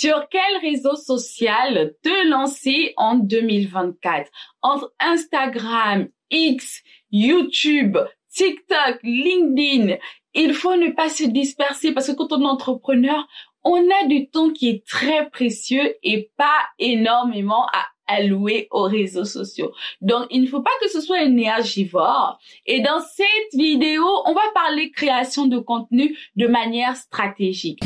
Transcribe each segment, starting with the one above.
Sur quel réseau social te lancer en 2024 Entre Instagram, X, YouTube, TikTok, LinkedIn, il faut ne pas se disperser parce que quand on est entrepreneur, on a du temps qui est très précieux et pas énormément à allouer aux réseaux sociaux. Donc, il ne faut pas que ce soit énergivore. Et dans cette vidéo, on va parler création de contenu de manière stratégique.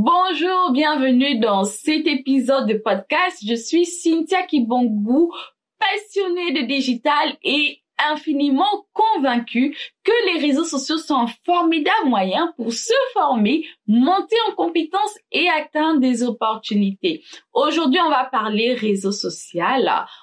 Bonjour, bienvenue dans cet épisode de podcast. Je suis Cynthia Kibongu, passionnée de digital et infiniment convaincue que les réseaux sociaux sont un formidable moyen pour se former, monter en compétences et atteindre des opportunités. Aujourd'hui, on va parler réseaux sociaux,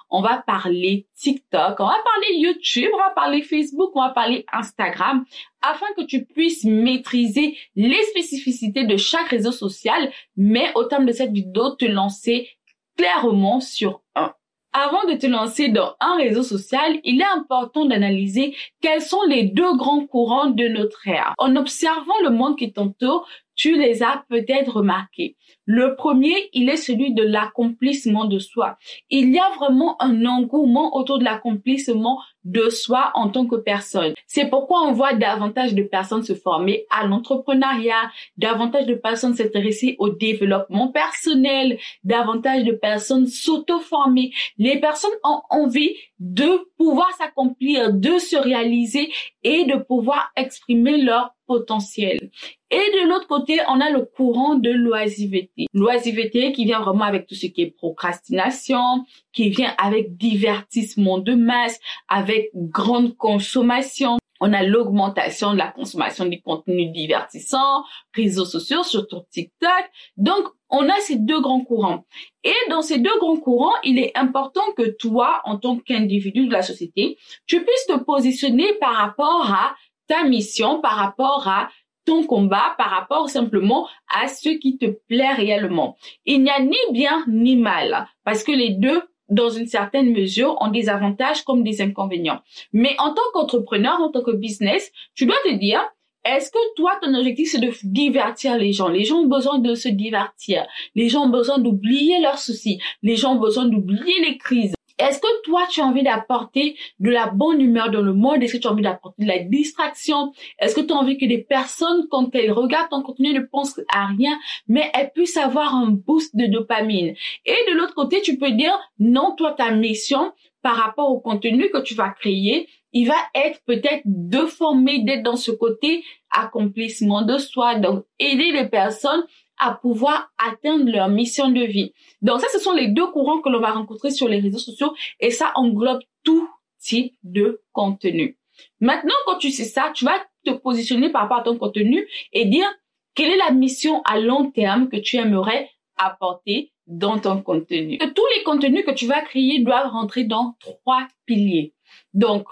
on va parler TikTok, on va parler YouTube, on va parler Facebook, on va parler Instagram, afin que tu puisses maîtriser les spécificités de chaque réseau social, mais au terme de cette vidéo, te lancer clairement sur un. Avant de te lancer dans un réseau social, il est important d'analyser quels sont les deux grands courants de notre ère. En observant le monde qui t'entoure, tu les as peut-être remarqués. Le premier, il est celui de l'accomplissement de soi. Il y a vraiment un engouement autour de l'accomplissement de soi en tant que personne. C'est pourquoi on voit davantage de personnes se former à l'entrepreneuriat, davantage de personnes s'intéresser au développement personnel, davantage de personnes s'auto-former. Les personnes ont envie de pouvoir s'accomplir, de se réaliser et de pouvoir exprimer leur potentiel. Et de l'autre côté, on a le courant de l'oisiveté. L'oisiveté qui vient vraiment avec tout ce qui est procrastination, qui vient avec divertissement de masse, avec grande consommation. On a l'augmentation de la consommation des contenus divertissants, réseaux sociaux, surtout TikTok. Donc, on a ces deux grands courants. Et dans ces deux grands courants, il est important que toi, en tant qu'individu de la société, tu puisses te positionner par rapport à ta mission, par rapport à ton combat par rapport simplement à ce qui te plaît réellement. Il n'y a ni bien ni mal parce que les deux dans une certaine mesure, ont des avantages comme des inconvénients. Mais en tant qu'entrepreneur, en tant que business, tu dois te dire, est-ce que toi, ton objectif, c'est de divertir les gens? Les gens ont besoin de se divertir. Les gens ont besoin d'oublier leurs soucis. Les gens ont besoin d'oublier les crises. Est-ce que toi, tu as envie d'apporter de la bonne humeur dans le monde? Est-ce que tu as envie d'apporter de la distraction? Est-ce que tu as envie que des personnes, quand elles regardent ton contenu, ne pensent à rien, mais elles puissent avoir un boost de dopamine? Et de l'autre côté, tu peux dire, non, toi, ta mission par rapport au contenu que tu vas créer, il va être peut-être de former, d'être dans ce côté accomplissement de soi, donc aider les personnes à pouvoir atteindre leur mission de vie. Donc ça, ce sont les deux courants que l'on va rencontrer sur les réseaux sociaux et ça englobe tout type de contenu. Maintenant, quand tu sais ça, tu vas te positionner par rapport à ton contenu et dire quelle est la mission à long terme que tu aimerais apporter dans ton contenu? Tous les contenus que tu vas créer doivent rentrer dans trois piliers. Donc,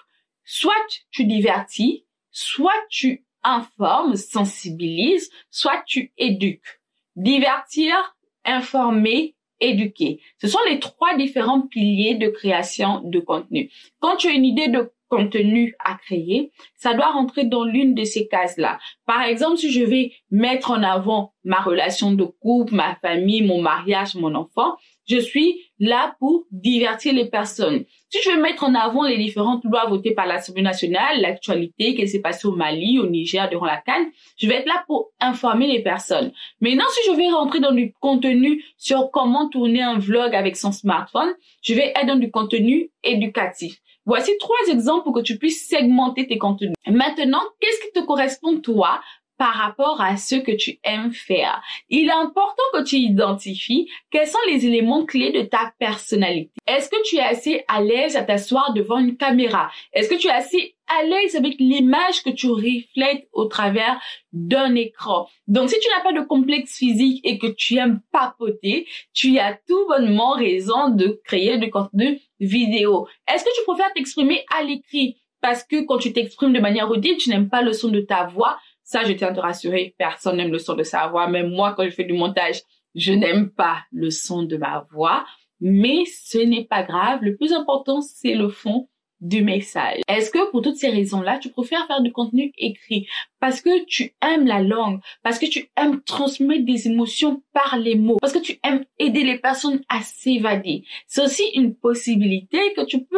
soit tu divertis, soit tu informes, sensibilises, soit tu éduques divertir, informer, éduquer. Ce sont les trois différents piliers de création de contenu. Quand tu as une idée de contenu à créer, ça doit rentrer dans l'une de ces cases-là. Par exemple, si je vais mettre en avant ma relation de couple, ma famille, mon mariage, mon enfant, je suis là pour divertir les personnes. Si je veux mettre en avant les différentes lois votées par l'Assemblée nationale, l'actualité, qu'elle s'est passée au Mali, au Niger durant la Cannes, je vais être là pour informer les personnes. Maintenant, si je vais rentrer dans du contenu sur comment tourner un vlog avec son smartphone, je vais être dans du contenu éducatif. Voici trois exemples pour que tu puisses segmenter tes contenus. Maintenant, qu'est-ce qui te correspond toi par rapport à ce que tu aimes faire. Il est important que tu identifies quels sont les éléments clés de ta personnalité. Est-ce que tu es assez à l'aise à t'asseoir devant une caméra? Est-ce que tu es assez à l'aise avec l'image que tu reflètes au travers d'un écran? Donc, si tu n'as pas de complexe physique et que tu aimes papoter, tu as tout bonnement raison de créer du contenu vidéo. Est-ce que tu préfères t'exprimer à l'écrit? Parce que quand tu t'exprimes de manière audible, tu n'aimes pas le son de ta voix, ça, je tiens à te rassurer, personne n'aime le son de sa voix. Même moi, quand je fais du montage, je n'aime pas le son de ma voix. Mais ce n'est pas grave. Le plus important, c'est le fond de messages. Est-ce que pour toutes ces raisons-là, tu préfères faire du contenu écrit parce que tu aimes la langue, parce que tu aimes transmettre des émotions par les mots, parce que tu aimes aider les personnes à s'évader? C'est aussi une possibilité que tu peux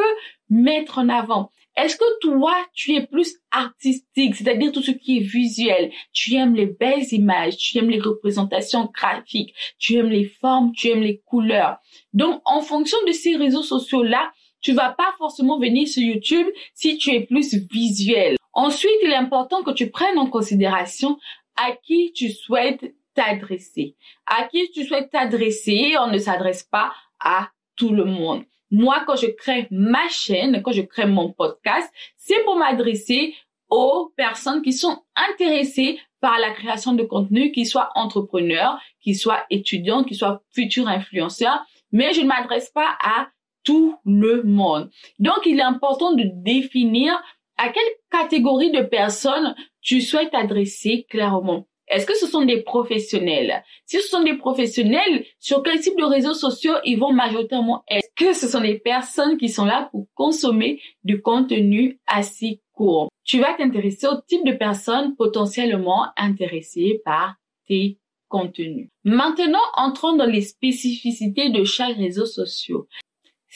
mettre en avant. Est-ce que toi, tu es plus artistique, c'est-à-dire tout ce qui est visuel, tu aimes les belles images, tu aimes les représentations graphiques, tu aimes les formes, tu aimes les couleurs. Donc, en fonction de ces réseaux sociaux-là, tu vas pas forcément venir sur YouTube si tu es plus visuel. Ensuite, il est important que tu prennes en considération à qui tu souhaites t'adresser. À qui tu souhaites t'adresser, on ne s'adresse pas à tout le monde. Moi, quand je crée ma chaîne, quand je crée mon podcast, c'est pour m'adresser aux personnes qui sont intéressées par la création de contenu, qui soient entrepreneurs, qui soient étudiants, qui soient futurs influenceurs, mais je ne m'adresse pas à tout le monde. Donc, il est important de définir à quelle catégorie de personnes tu souhaites adresser clairement. Est-ce que ce sont des professionnels? Si ce sont des professionnels, sur quel type de réseaux sociaux ils vont majoritairement Est-ce que ce sont des personnes qui sont là pour consommer du contenu assez court? Tu vas t'intéresser au type de personnes potentiellement intéressées par tes contenus. Maintenant, entrons dans les spécificités de chaque réseau social.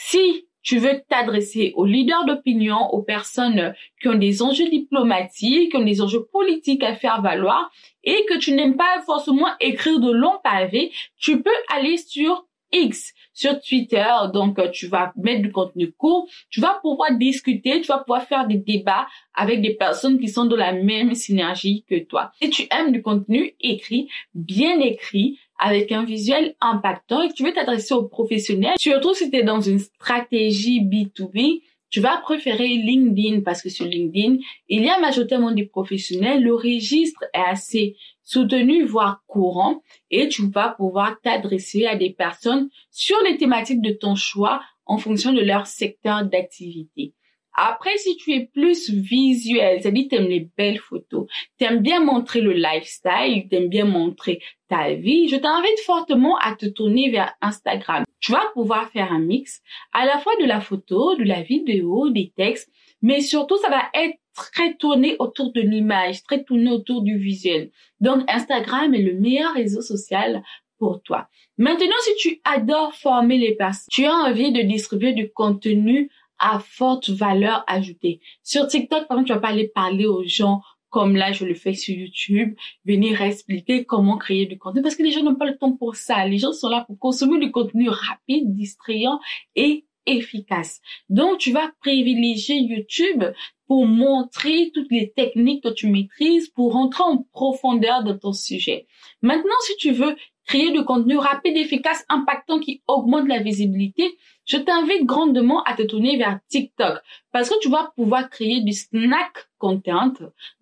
Si tu veux t'adresser aux leaders d'opinion, aux personnes qui ont des enjeux diplomatiques, qui ont des enjeux politiques à faire valoir et que tu n'aimes pas forcément écrire de longs pavés, tu peux aller sur X sur Twitter. Donc, euh, tu vas mettre du contenu court. Tu vas pouvoir discuter. Tu vas pouvoir faire des débats avec des personnes qui sont de la même synergie que toi. Si tu aimes du contenu écrit, bien écrit, avec un visuel impactant et que tu veux t'adresser aux professionnels, surtout si tu es dans une stratégie B2B, tu vas préférer LinkedIn parce que sur LinkedIn, il y a majoritairement des professionnels. Le registre est assez soutenu, voire courant, et tu vas pouvoir t'adresser à des personnes sur les thématiques de ton choix en fonction de leur secteur d'activité. Après, si tu es plus visuel, c'est-à-dire tu aimes les belles photos, tu aimes bien montrer le lifestyle, tu aimes bien montrer ta vie, je t'invite fortement à te tourner vers Instagram. Tu vas pouvoir faire un mix à la fois de la photo, de la vidéo, des textes, mais surtout ça va être très tourné autour de l'image, très tourné autour du visuel. Donc Instagram est le meilleur réseau social pour toi. Maintenant, si tu adores former les personnes, tu as envie de distribuer du contenu à forte valeur ajoutée. Sur TikTok, par exemple, tu vas pas aller parler aux gens comme là je le fais sur YouTube, venir expliquer comment créer du contenu parce que les gens n'ont pas le temps pour ça. Les gens sont là pour consommer du contenu rapide, distrayant et efficace. Donc tu vas privilégier YouTube pour montrer toutes les techniques que tu maîtrises, pour rentrer en profondeur dans ton sujet. Maintenant, si tu veux créer du contenu rapide, efficace, impactant qui augmente la visibilité, je t'invite grandement à te tourner vers TikTok parce que tu vas pouvoir créer du snack content,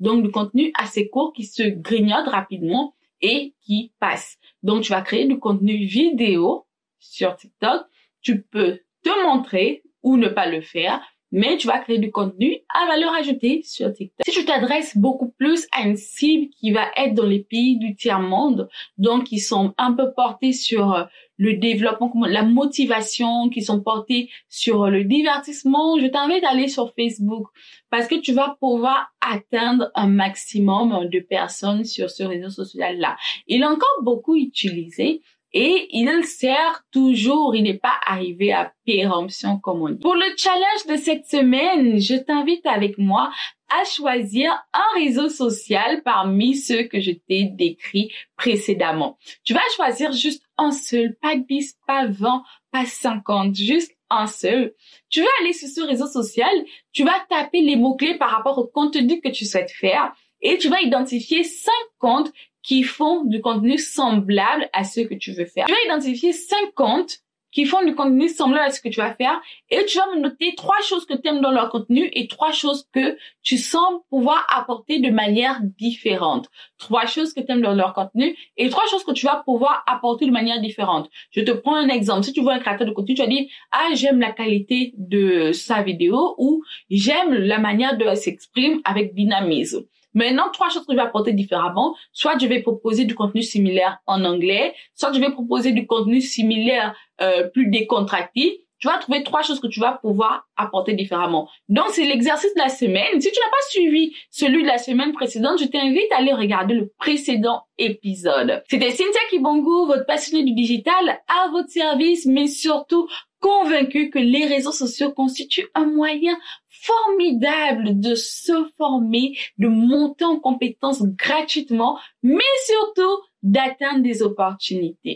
donc du contenu assez court qui se grignote rapidement et qui passe. Donc tu vas créer du contenu vidéo sur TikTok. Tu peux te montrer ou ne pas le faire mais tu vas créer du contenu à valeur ajoutée sur TikTok. Si tu t'adresses beaucoup plus à une cible qui va être dans les pays du tiers-monde, donc qui sont un peu portés sur euh, le développement, la motivation, qui sont portés sur euh, le divertissement, je t'invite à aller sur Facebook parce que tu vas pouvoir atteindre un maximum de personnes sur ce réseau social-là. Il est encore beaucoup utilisé, et il sert toujours, il n'est pas arrivé à péremption comme on dit. Pour le challenge de cette semaine, je t'invite avec moi à choisir un réseau social parmi ceux que je t'ai décrits précédemment. Tu vas choisir juste un seul, pas 10, pas 20, pas 50, juste un seul. Tu vas aller sur ce réseau social, tu vas taper les mots-clés par rapport au contenu que tu souhaites faire et tu vas identifier cinq comptes qui font du contenu semblable à ce que tu veux faire. Tu vas identifier cinq comptes qui font du contenu semblable à ce que tu vas faire et tu vas me noter trois choses que tu aimes dans leur contenu et trois choses que tu sens pouvoir apporter de manière différente. Trois choses que tu aimes dans leur contenu et trois choses que tu vas pouvoir apporter de manière différente. Je te prends un exemple. Si tu vois un créateur de contenu, tu vas dire, ah, j'aime la qualité de sa vidéo ou j'aime la manière de s'exprimer avec dynamisme. Maintenant, trois choses que je vais apporter différemment. Soit je vais proposer du contenu similaire en anglais, soit je vais proposer du contenu similaire euh, plus décontracté, tu vas trouver trois choses que tu vas pouvoir apporter différemment. Donc, c'est l'exercice de la semaine. Si tu n'as pas suivi celui de la semaine précédente, je t'invite à aller regarder le précédent épisode. C'était Cynthia Kibongo, votre passionnée du digital, à votre service, mais surtout convaincue que les réseaux sociaux constituent un moyen formidable de se former, de monter en compétences gratuitement, mais surtout d'atteindre des opportunités.